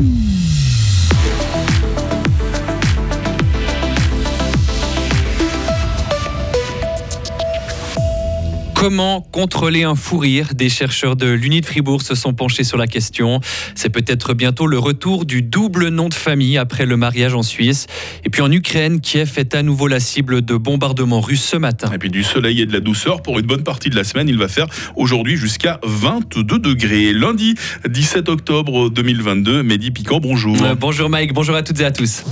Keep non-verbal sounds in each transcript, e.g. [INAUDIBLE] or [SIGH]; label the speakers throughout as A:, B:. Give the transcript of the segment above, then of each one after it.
A: Mm-hmm. Comment contrôler un fou rire? Des chercheurs de l'Uni de Fribourg se sont penchés sur la question. C'est peut-être bientôt le retour du double nom de famille après le mariage en Suisse. Et puis en Ukraine, Kiev est à nouveau la cible de bombardements russes ce matin.
B: Et puis du soleil et de la douceur pour une bonne partie de la semaine. Il va faire aujourd'hui jusqu'à 22 degrés. Lundi 17 octobre 2022, Mehdi Piquant, bonjour.
A: Euh, bonjour Mike, bonjour à toutes et à tous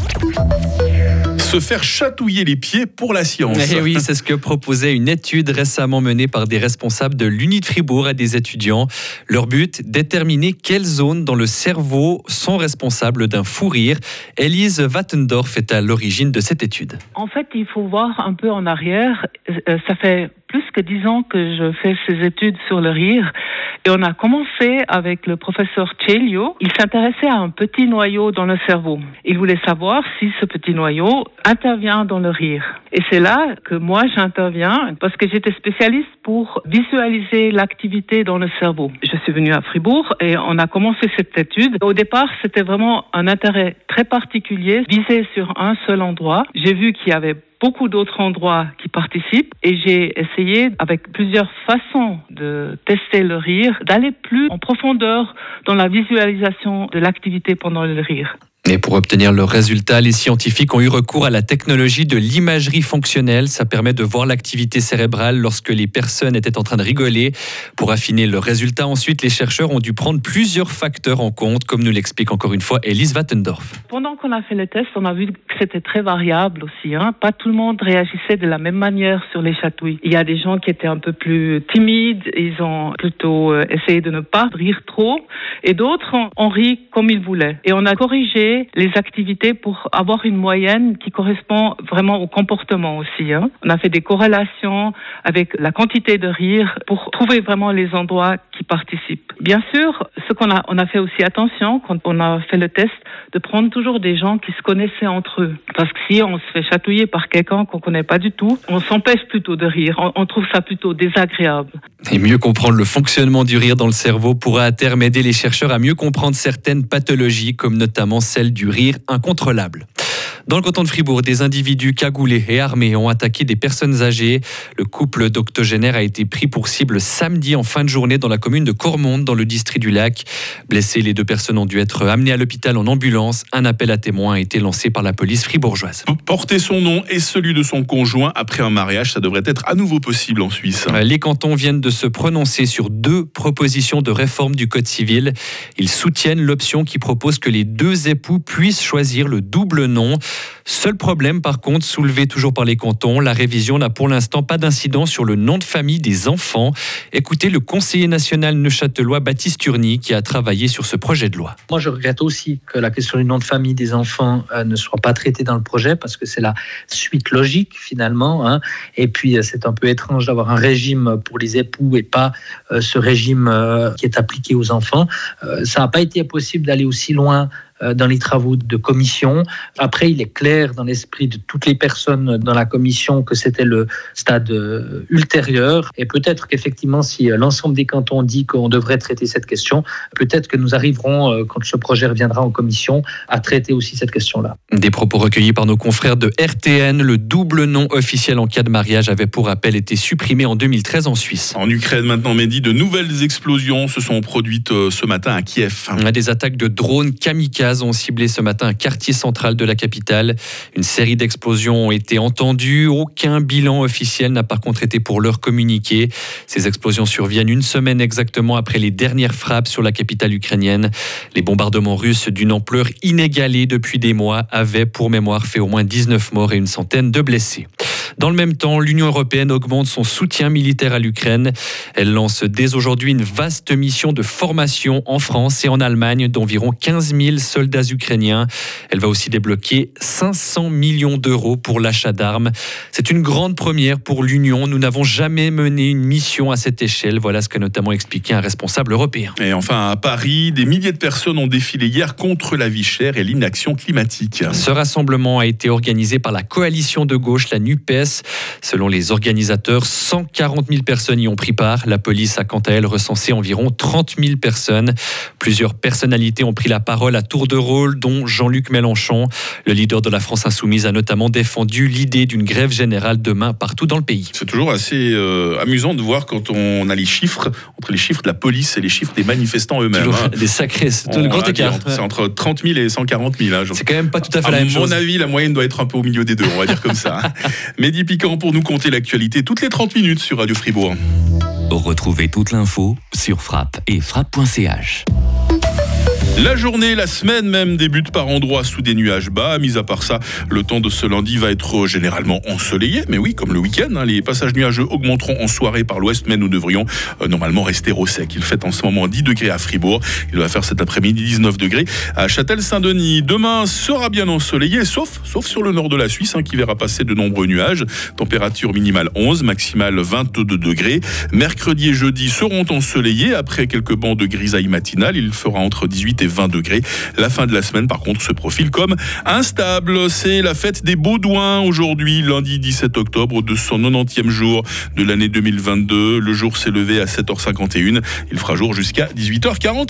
B: se faire chatouiller les pieds pour la science.
A: Eh oui, c'est ce que proposait une étude récemment menée par des responsables de l'Uni de Fribourg à des étudiants. Leur but, déterminer quelles zones dans le cerveau sont responsables d'un fou rire. Elise Wattendorf est à l'origine de cette étude.
C: En fait, il faut voir un peu en arrière. Euh, ça fait plus que dix ans que je fais ces études sur le rire. Et on a commencé avec le professeur Celio. Il s'intéressait à un petit noyau dans le cerveau. Il voulait savoir si ce petit noyau intervient dans le rire. Et c'est là que moi j'interviens parce que j'étais spécialiste pour visualiser l'activité dans le cerveau. Je suis venue à Fribourg et on a commencé cette étude. Au départ, c'était vraiment un intérêt très particulier, visé sur un seul endroit. J'ai vu qu'il y avait beaucoup d'autres endroits qui participent et j'ai essayé avec plusieurs façons de tester le rire, d'aller plus en profondeur dans la visualisation de l'activité pendant le rire.
A: Et pour obtenir le résultat, les scientifiques ont eu recours à la technologie de l'imagerie fonctionnelle. Ça permet de voir l'activité cérébrale lorsque les personnes étaient en train de rigoler. Pour affiner le résultat, ensuite, les chercheurs ont dû prendre plusieurs facteurs en compte, comme nous l'explique encore une fois Elise Wattendorf.
C: Pendant qu'on a fait le test, on a vu que c'était très variable aussi. Hein. Pas tout le monde réagissait de la même manière sur les chatouilles. Il y a des gens qui étaient un peu plus timides, ils ont plutôt euh, essayé de ne pas rire trop, et d'autres ont ri comme ils voulaient. Et on a corrigé les activités pour avoir une moyenne qui correspond vraiment au comportement aussi. Hein. On a fait des corrélations avec la quantité de rire pour trouver vraiment les endroits qui participent. Bien sûr, ce qu'on a, on a fait aussi attention quand on a fait le test de prendre toujours des gens qui se connaissaient entre eux. Parce que si on se fait chatouiller par quelqu'un qu'on connaît pas du tout, on s'empêche plutôt de rire. On, on trouve ça plutôt désagréable.
A: Et mieux comprendre le fonctionnement du rire dans le cerveau pourra à terme aider les chercheurs à mieux comprendre certaines pathologies, comme notamment celle du rire incontrôlable. Dans le canton de Fribourg, des individus cagoulés et armés ont attaqué des personnes âgées. Le couple d'octogénaires a été pris pour cible samedi en fin de journée dans la commune de Cormonde, dans le district du Lac. Blessés, les deux personnes ont dû être amenées à l'hôpital en ambulance. Un appel à témoins a été lancé par la police fribourgeoise.
B: Porter son nom et celui de son conjoint après un mariage, ça devrait être à nouveau possible en Suisse.
A: Les cantons viennent de se prononcer sur deux propositions de réforme du Code civil. Ils soutiennent l'option qui propose que les deux époux puissent choisir le double nom. Seul problème, par contre, soulevé toujours par les cantons, la révision n'a pour l'instant pas d'incidence sur le nom de famille des enfants. Écoutez le conseiller national neuchâtelois Baptiste Turny qui a travaillé sur ce projet de loi.
D: Moi, je regrette aussi que la question du nom de famille des enfants euh, ne soit pas traitée dans le projet parce que c'est la suite logique finalement. Hein. Et puis, euh, c'est un peu étrange d'avoir un régime pour les époux et pas euh, ce régime qui est appliqué aux enfants. ça n'a pas été possible d'aller aussi loin dans les travaux de commission. Après, il est clair dans l'esprit de toutes les personnes dans la commission que c'était le stade euh, ultérieur. Et peut-être qu'effectivement, si euh, l'ensemble des cantons dit qu'on devrait traiter cette question, peut-être que nous arriverons, quand ce projet reviendra en commission, à traiter aussi cette question-là.
A: Des propos recueillis par nos confrères de RTN. Le double nom officiel en cas de mariage avait pour rappel été supprimé en 2013 en Suisse.
B: En Ukraine, maintenant, Mehdi, de nouvelles explosions se sont produites ce matin à Kiev.
A: Des attaques de drones kamikazes ont ciblé ce matin un quartier central de la capitale. Une série d'explosions ont été entendues. Aucun bilan officiel n'a par contre été pour l'heure communiqué. Ces explosions surviennent une semaine exactement après les dernières frappes sur la capitale ukrainienne. Les bombardements russes d'une ampleur inégalée depuis des mois avaient pour mémoire fait au moins 19 morts et une centaine de blessés. Dans le même temps, l'Union européenne augmente son soutien militaire à l'Ukraine. Elle lance dès aujourd'hui une vaste mission de formation en France et en Allemagne d'environ 15 000 soldats ukrainiens. Elle va aussi débloquer 500 millions d'euros pour l'achat d'armes. C'est une grande première pour l'Union. Nous n'avons jamais mené une mission à cette échelle. Voilà ce qu'a notamment expliqué un responsable européen.
B: Et enfin, à Paris, des milliers de personnes ont défilé hier contre la vie chère et l'inaction climatique.
A: Ce rassemblement a été organisé par la coalition de gauche, la NUPES, Selon les organisateurs, 140 000 personnes y ont pris part. La police a quant à elle recensé environ 30 000 personnes. Plusieurs personnalités ont pris la parole à tour de rôle, dont Jean-Luc Mélenchon. Le leader de la France insoumise a notamment défendu l'idée d'une grève générale demain partout dans le pays.
B: C'est toujours assez euh, amusant de voir quand on a les chiffres, entre les chiffres de la police et les chiffres des manifestants eux-mêmes.
A: Hein. Des sacrés, c'est le grand écart.
B: C'est entre 30 000 et 140 000. Hein,
A: c'est quand même pas tout à fait la même
B: chose. À mon avis, la moyenne doit être un peu au milieu des deux, on va dire comme ça. Hein. [LAUGHS] Piquant pour nous compter l'actualité toutes les 30 minutes sur Radio Fribourg.
E: Retrouvez toute l'info sur frappe et frappe.ch.
B: La journée, la semaine même débute par endroits sous des nuages bas. Mis à part ça, le temps de ce lundi va être généralement ensoleillé. Mais oui, comme le week-end, hein, les passages nuageux augmenteront en soirée par l'ouest, mais nous devrions euh, normalement rester au sec. Il fait en ce moment 10 degrés à Fribourg. Il va faire cet après-midi 19 degrés à Châtel-Saint-Denis. Demain sera bien ensoleillé, sauf, sauf sur le nord de la Suisse, hein, qui verra passer de nombreux nuages. Température minimale 11, maximale 22 degrés. Mercredi et jeudi seront ensoleillés après quelques bancs de grisaille matinale. Il fera entre 18 et 20 degrés. La fin de la semaine, par contre, se profile comme instable. C'est la fête des Baudouins aujourd'hui, lundi 17 octobre, de son 90e jour de l'année 2022. Le jour s'est levé à 7h51. Il fera jour jusqu'à 18h40.